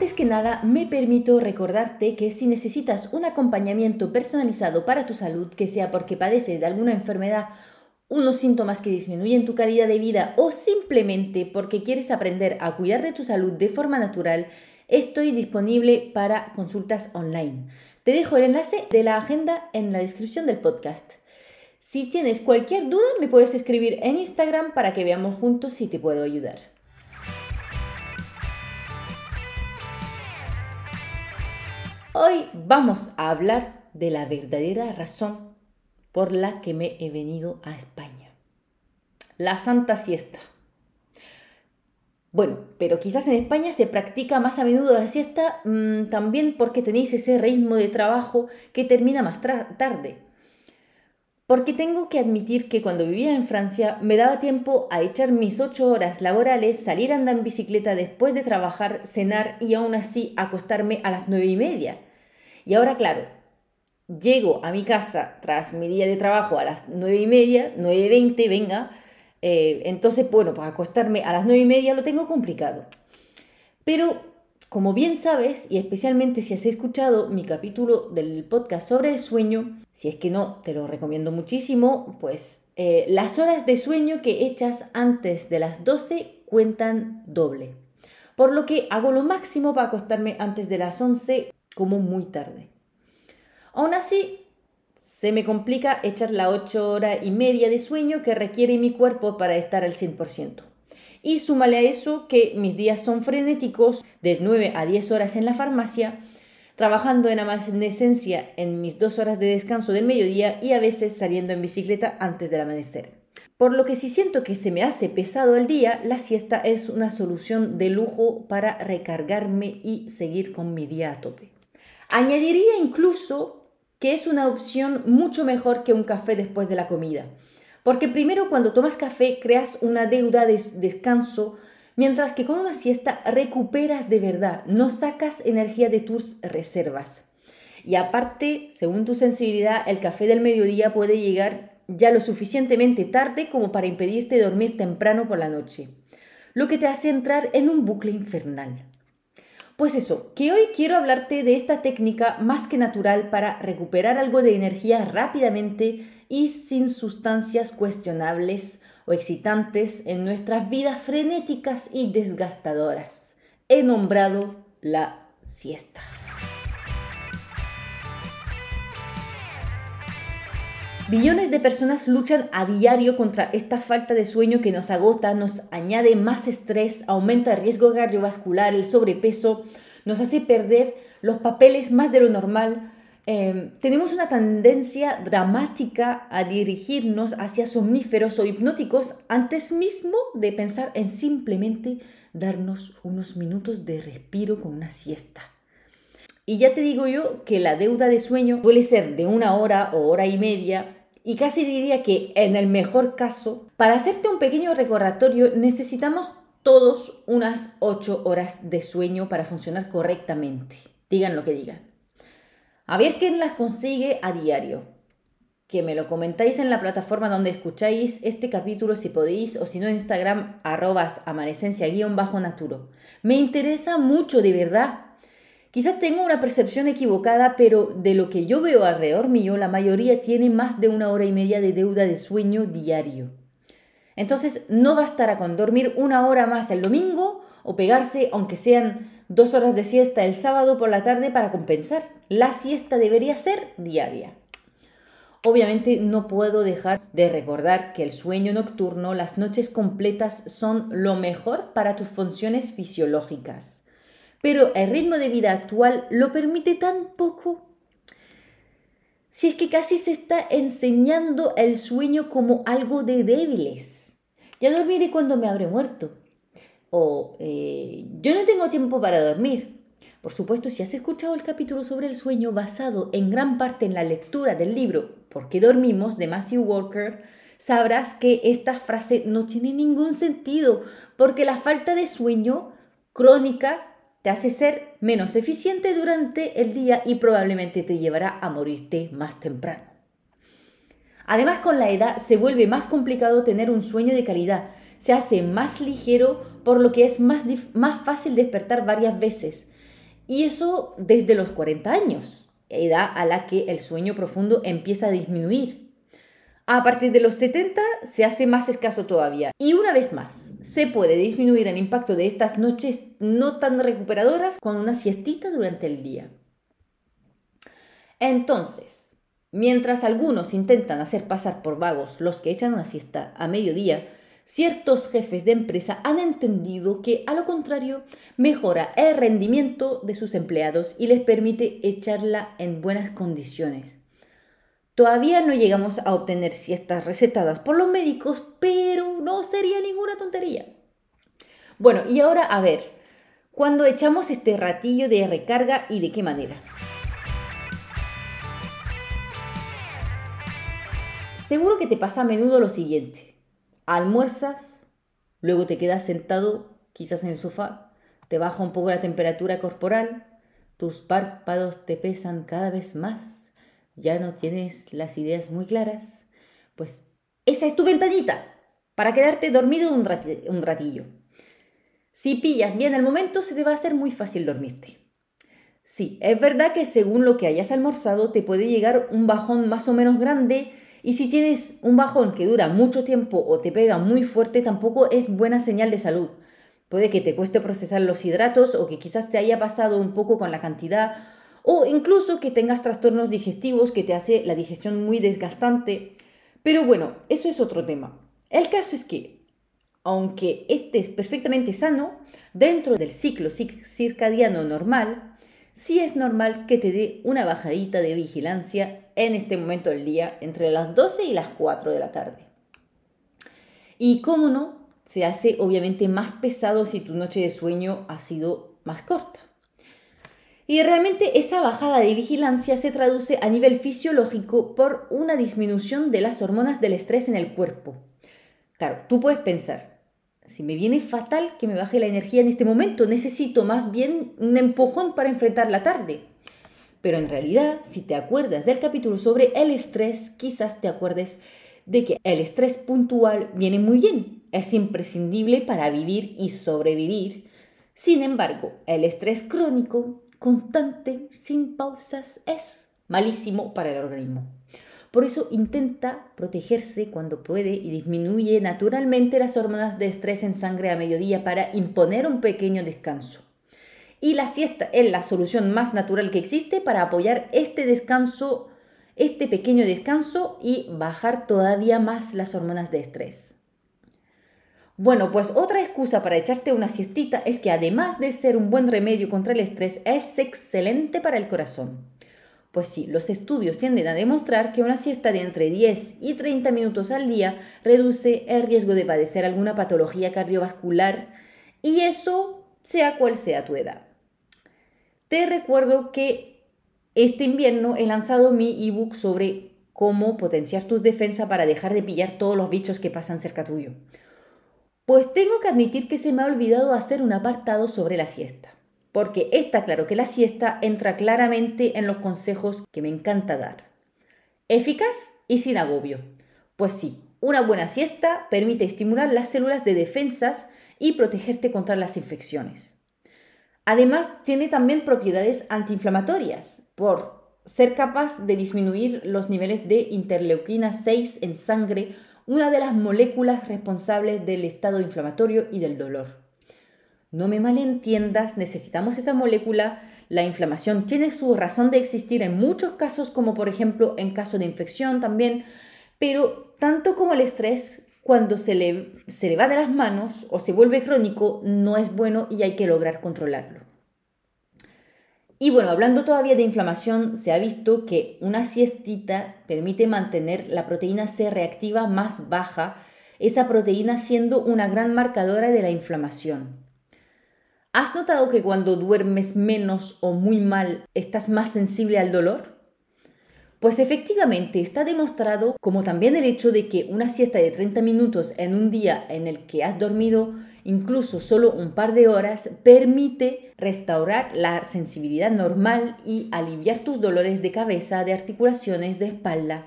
Antes que nada, me permito recordarte que si necesitas un acompañamiento personalizado para tu salud, que sea porque padeces de alguna enfermedad, unos síntomas que disminuyen tu calidad de vida o simplemente porque quieres aprender a cuidar de tu salud de forma natural, estoy disponible para consultas online. Te dejo el enlace de la agenda en la descripción del podcast. Si tienes cualquier duda, me puedes escribir en Instagram para que veamos juntos si te puedo ayudar. Hoy vamos a hablar de la verdadera razón por la que me he venido a España. La Santa Siesta. Bueno, pero quizás en España se practica más a menudo la siesta mm, también porque tenéis ese ritmo de trabajo que termina más tarde. Porque tengo que admitir que cuando vivía en Francia me daba tiempo a echar mis ocho horas laborales, salir a andar en bicicleta después de trabajar, cenar y aún así acostarme a las nueve y media. Y ahora, claro, llego a mi casa tras mi día de trabajo a las nueve y media, nueve veinte, venga, eh, entonces, bueno, para acostarme a las nueve y media lo tengo complicado. Pero, como bien sabes, y especialmente si has escuchado mi capítulo del podcast sobre el sueño, si es que no, te lo recomiendo muchísimo, pues eh, las horas de sueño que echas antes de las 12 cuentan doble. Por lo que hago lo máximo para acostarme antes de las 11 como muy tarde. Aún así, se me complica echar la 8 horas y media de sueño que requiere mi cuerpo para estar al 100%. Y súmale a eso que mis días son frenéticos, de 9 a 10 horas en la farmacia, trabajando en amanecencia en mis dos horas de descanso del mediodía y a veces saliendo en bicicleta antes del amanecer. Por lo que si siento que se me hace pesado el día, la siesta es una solución de lujo para recargarme y seguir con mi día a tope. Añadiría incluso que es una opción mucho mejor que un café después de la comida. Porque primero cuando tomas café creas una deuda de descanso, mientras que con una siesta recuperas de verdad, no sacas energía de tus reservas. Y aparte, según tu sensibilidad, el café del mediodía puede llegar ya lo suficientemente tarde como para impedirte dormir temprano por la noche, lo que te hace entrar en un bucle infernal. Pues eso, que hoy quiero hablarte de esta técnica más que natural para recuperar algo de energía rápidamente y sin sustancias cuestionables o excitantes en nuestras vidas frenéticas y desgastadoras. He nombrado la siesta. Billones de personas luchan a diario contra esta falta de sueño que nos agota, nos añade más estrés, aumenta el riesgo cardiovascular, el sobrepeso, nos hace perder los papeles más de lo normal. Em, tenemos una tendencia dramática a dirigirnos hacia somníferos o hipnóticos antes mismo de pensar en simplemente darnos unos minutos de respiro con una siesta. Y ya te digo yo que la deuda de sueño suele ser de una hora o hora y media y casi diría que en el mejor caso, para hacerte un pequeño recordatorio necesitamos todos unas 8 horas de sueño para funcionar correctamente. Digan lo que digan. A ver quién las consigue a diario. Que me lo comentáis en la plataforma donde escucháis este capítulo si podéis o si no Instagram arrobas amanecencia-naturo. Me interesa mucho de verdad Quizás tengo una percepción equivocada, pero de lo que yo veo alrededor mío, la mayoría tiene más de una hora y media de deuda de sueño diario. Entonces, no bastará con dormir una hora más el domingo o pegarse, aunque sean dos horas de siesta el sábado por la tarde para compensar. La siesta debería ser diaria. Obviamente no puedo dejar de recordar que el sueño nocturno, las noches completas son lo mejor para tus funciones fisiológicas pero el ritmo de vida actual lo permite tan poco. Si es que casi se está enseñando el sueño como algo de débiles. Ya dormiré cuando me habré muerto. O eh, yo no tengo tiempo para dormir. Por supuesto, si has escuchado el capítulo sobre el sueño basado en gran parte en la lectura del libro ¿Por qué dormimos? de Matthew Walker, sabrás que esta frase no tiene ningún sentido, porque la falta de sueño crónica te hace ser menos eficiente durante el día y probablemente te llevará a morirte más temprano. Además, con la edad se vuelve más complicado tener un sueño de calidad, se hace más ligero, por lo que es más, más fácil despertar varias veces y eso desde los 40 años, edad a la que el sueño profundo empieza a disminuir. A partir de los 70 se hace más escaso todavía. Y una vez más, se puede disminuir el impacto de estas noches no tan recuperadoras con una siestita durante el día. Entonces, mientras algunos intentan hacer pasar por vagos los que echan una siesta a mediodía, ciertos jefes de empresa han entendido que, a lo contrario, mejora el rendimiento de sus empleados y les permite echarla en buenas condiciones. Todavía no llegamos a obtener siestas recetadas por los médicos, pero no sería ninguna tontería. Bueno, y ahora a ver, cuando echamos este ratillo de recarga y de qué manera. Seguro que te pasa a menudo lo siguiente almuerzas, luego te quedas sentado quizás en el sofá, te baja un poco la temperatura corporal, tus párpados te pesan cada vez más, ya no tienes las ideas muy claras, pues esa es tu ventanita para quedarte dormido un, ratillo. Si pillas bien el momento, se te va a hacer muy fácil dormirte. Sí, es verdad que según lo que hayas almorzado te puede llegar un bajón más o menos grande y si tienes un bajón que dura mucho tiempo o te pega muy fuerte, tampoco es buena señal de salud. Puede que te cueste procesar los hidratos o que quizás te haya pasado un poco con la cantidad o incluso que tengas trastornos digestivos que te hace la digestión muy desgastante. Pero bueno, eso es otro tema. El caso es que, aunque estés perfectamente sano, dentro del ciclo circadiano normal, sí es normal que te dé una bajadita de vigilancia en este momento del día, entre las 12 y las 4 de la tarde. Y cómo no, se hace obviamente más pesado si tu noche de sueño ha sido más corta. Y realmente esa bajada de vigilancia se traduce a nivel fisiológico por una disminución de las hormonas del estrés en el cuerpo. Claro, tú puedes pensar, si me viene fatal que me baje la energía en este momento, necesito más bien un empujón para enfrentar la tarde. Pero en realidad, si te acuerdas del capítulo sobre el estrés, quizás te acuerdes de que el estrés puntual viene muy bien, es imprescindible para vivir y sobrevivir. Sin embargo, el estrés crónico, constante, sin pausas, es malísimo para el organismo. Por eso intenta protegerse cuando puede y disminuye naturalmente las hormonas de estrés en sangre a mediodía para imponer un pequeño descanso. Y la siesta es la solución más natural que existe para apoyar este descanso, este pequeño descanso y bajar todavía más las hormonas de estrés. Bueno, pues otra excusa para echarte una siestita es que además de ser un buen remedio contra el estrés, es excelente para el corazón. Pues sí, los estudios tienden a demostrar que una siesta de entre 10 y 30 minutos al día reduce el riesgo de padecer alguna patología cardiovascular y eso sea cual sea tu edad. Te recuerdo que este invierno he lanzado mi ebook sobre cómo potenciar tus defensas para dejar de pillar todos los bichos que pasan cerca tuyo. Pues tengo que admitir que se me ha olvidado hacer un apartado sobre la siesta porque está claro que la siesta entra claramente en los consejos que me encanta dar. Eficaz y sin agobio. Pues sí, una buena siesta permite estimular las células de defensas y protegerte contra las infecciones. Además, tiene también propiedades antiinflamatorias por ser capaz de disminuir los niveles de interleuquina 6 en sangre, una de las moléculas responsables del estado inflamatorio y del dolor. No me malentiendas, necesitamos esa molécula. La inflamación tiene su razón de existir en muchos casos, como por ejemplo en caso de infección también, pero tanto como el estrés, cuando se le, se le va de las manos o se vuelve crónico, no es bueno y hay que lograr controlarlo. Y bueno, hablando todavía de inflamación, se ha visto que una siestita permite mantener la proteína C reactiva más baja, esa proteína siendo una gran marcadora de la inflamación. ¿Has notado que cuando duermes menos o muy mal estás más sensible al dolor? Pues efectivamente está demostrado, como también el hecho de que una siesta de 30 minutos en un día en el que has dormido incluso solo un par de horas, permite restaurar la sensibilidad normal y aliviar tus dolores de cabeza, de articulaciones, de espalda.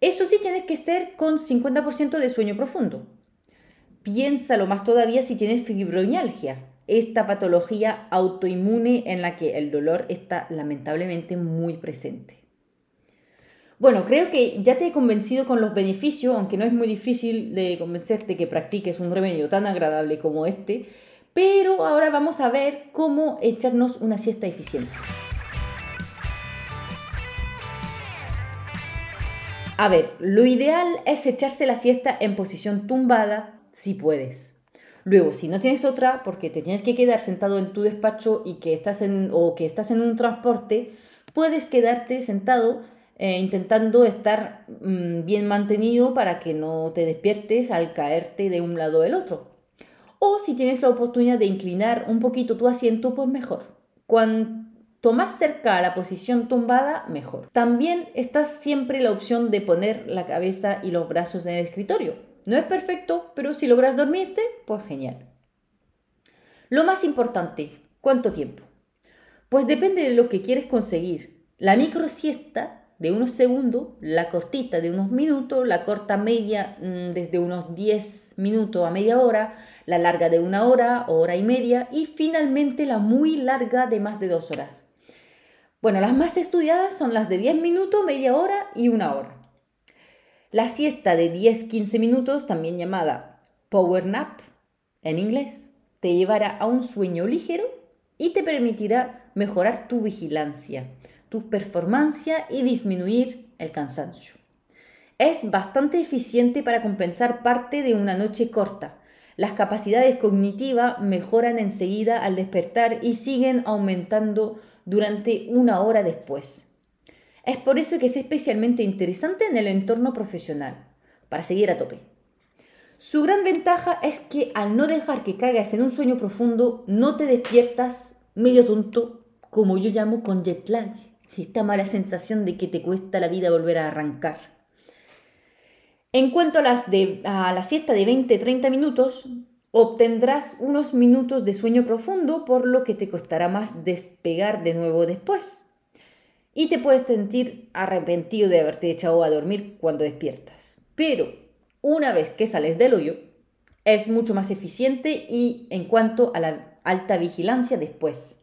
Eso sí tiene que ser con 50% de sueño profundo. Piénsalo más todavía si tienes fibromialgia, esta patología autoinmune en la que el dolor está lamentablemente muy presente. Bueno, creo que ya te he convencido con los beneficios, aunque no es muy difícil de convencerte que practiques un remedio tan agradable como este, pero ahora vamos a ver cómo echarnos una siesta eficiente. A ver, lo ideal es echarse la siesta en posición tumbada si puedes. Luego, si no tienes otra, porque te tienes que quedar sentado en tu despacho y que estás en, o que estás en un transporte, puedes quedarte sentado eh, intentando estar mm, bien mantenido para que no te despiertes al caerte de un lado o del otro. O si tienes la oportunidad de inclinar un poquito tu asiento, pues mejor. Cuando más cerca a la posición tumbada, mejor. También está siempre la opción de poner la cabeza y los brazos en el escritorio. No es perfecto, pero si logras dormirte, pues genial. Lo más importante, ¿cuánto tiempo? Pues depende de lo que quieres conseguir. La micro siesta de unos segundos, la cortita de unos minutos, la corta media mm, desde unos 10 minutos a media hora, la larga de una hora hora y media y finalmente la muy larga de más de dos horas. Bueno, las más estudiadas son las de 10 minutos, media hora y una hora. La siesta de 10-15 minutos, también llamada power nap en inglés, te llevará a un sueño ligero y te permitirá mejorar tu vigilancia, tu performance y disminuir el cansancio. Es bastante eficiente para compensar parte de una noche corta. Las capacidades cognitivas mejoran enseguida al despertar y siguen aumentando durante una hora después. Es por eso que es especialmente interesante en el entorno profesional, para seguir a tope. Su gran ventaja es que al no dejar que caigas en un sueño profundo, no te despiertas medio tonto, como yo llamo con jet lag, esta mala sensación de que te cuesta la vida volver a arrancar. En cuanto a, las de, a la siesta de 20-30 minutos, obtendrás unos minutos de sueño profundo, por lo que te costará más despegar de nuevo después. Y te puedes sentir arrepentido de haberte echado a dormir cuando despiertas. Pero una vez que sales del hoyo, es mucho más eficiente y en cuanto a la alta vigilancia después.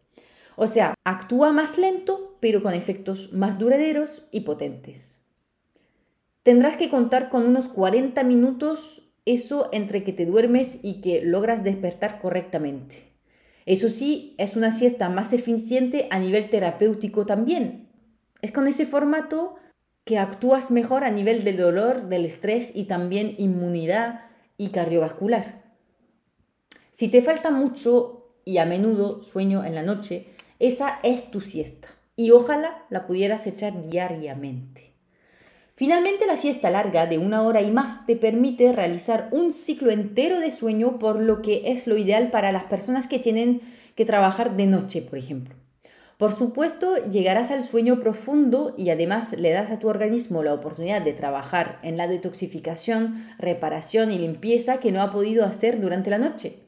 O sea, actúa más lento, pero con efectos más duraderos y potentes. Tendrás que contar con unos 40 minutos eso entre que te duermes y que logras despertar correctamente. Eso sí, es una siesta más eficiente a nivel terapéutico también. Es con ese formato que actúas mejor a nivel del dolor, del estrés y también inmunidad y cardiovascular. Si te falta mucho y a menudo sueño en la noche, esa es tu siesta y ojalá la pudieras echar diariamente. Finalmente, la siesta larga de una hora y más te permite realizar un ciclo entero de sueño, por lo que es lo ideal para las personas que tienen que trabajar de noche, por ejemplo. Por supuesto, llegarás al sueño profundo y además le das a tu organismo la oportunidad de trabajar en la detoxificación, reparación y limpieza que no ha podido hacer durante la noche.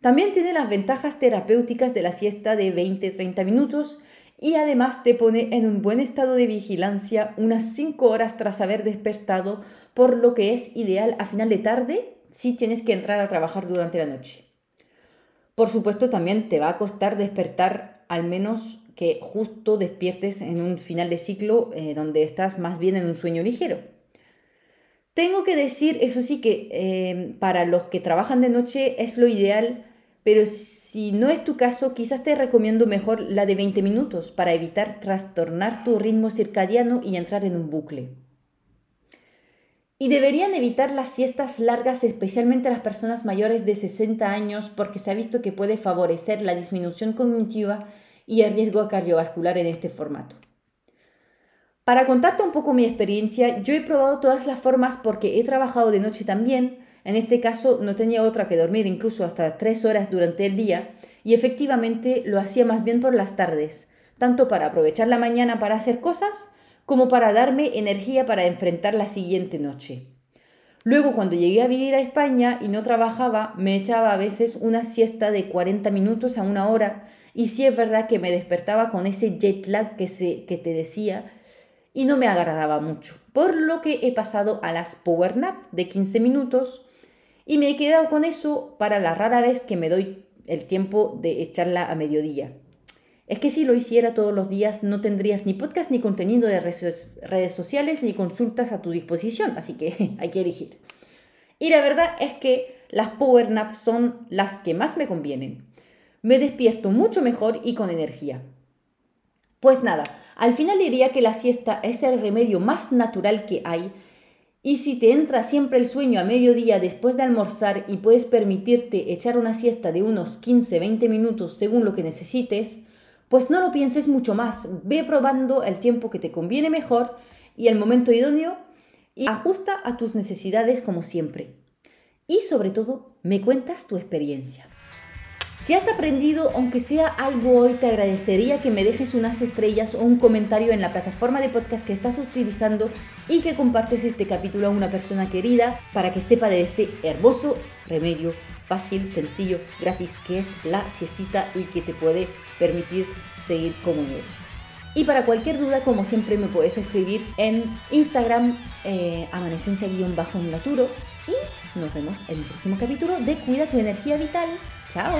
También tiene las ventajas terapéuticas de la siesta de 20-30 minutos y además te pone en un buen estado de vigilancia unas 5 horas tras haber despertado, por lo que es ideal a final de tarde si tienes que entrar a trabajar durante la noche. Por supuesto, también te va a costar despertar al menos que justo despiertes en un final de ciclo eh, donde estás más bien en un sueño ligero. Tengo que decir, eso sí, que eh, para los que trabajan de noche es lo ideal pero si no es tu caso, quizás te recomiendo mejor la de 20 minutos para evitar trastornar tu ritmo circadiano y entrar en un bucle. Y deberían evitar las siestas largas, especialmente las personas mayores de 60 años, porque se ha visto que puede favorecer la disminución cognitiva y el riesgo cardiovascular en este formato. Para contarte un poco mi experiencia, yo he probado todas las formas porque he trabajado de noche también, En este caso no tenía otra que dormir incluso hasta tres horas durante el día y efectivamente lo hacía más bien por las tardes, tanto para aprovechar la mañana para hacer cosas como para darme energía para enfrentar la siguiente noche. Luego, cuando llegué a vivir a España y no trabajaba, me echaba a veces una siesta de 40 minutos a una hora y sí es verdad que me despertaba con ese jet lag que, se, que te decía y no me agradaba mucho. Por lo que he pasado a las power nap de 15 minutos y me he quedado con eso para la rara vez que me doy el tiempo de echarla a mediodía. Es que si lo hiciera todos los días no tendrías ni podcast ni contenido de redes sociales ni consultas a tu disposición, así que hay que elegir. Y la verdad es que las power naps son las que más me convienen. Me despierto mucho mejor y con energía. Pues nada, al final diría que la siesta es el remedio más natural que hay y si te entra siempre el sueño a mediodía después de almorzar y puedes permitirte echar una siesta de unos 15-20 minutos según lo que necesites, pues no lo pienses mucho más, ve probando el tiempo que te conviene mejor y el momento idóneo y ajusta a tus necesidades como siempre. Y sobre todo, me cuentas tu experiencia. Si has aprendido, aunque sea algo hoy, te agradecería que me dejes unas estrellas o un comentario en la plataforma de podcast que estás utilizando y que compartes este capítulo a una persona querida para que sepa de este hermoso remedio fácil, sencillo, gratis, que es la siestita y que te puede permitir seguir como nuevo. Y para cualquier duda, como siempre, me puedes escribir en Instagram, eh, amanecencia-naturo. Y nos vemos en el próximo capítulo de Cuida tu energía vital. ¡Chao!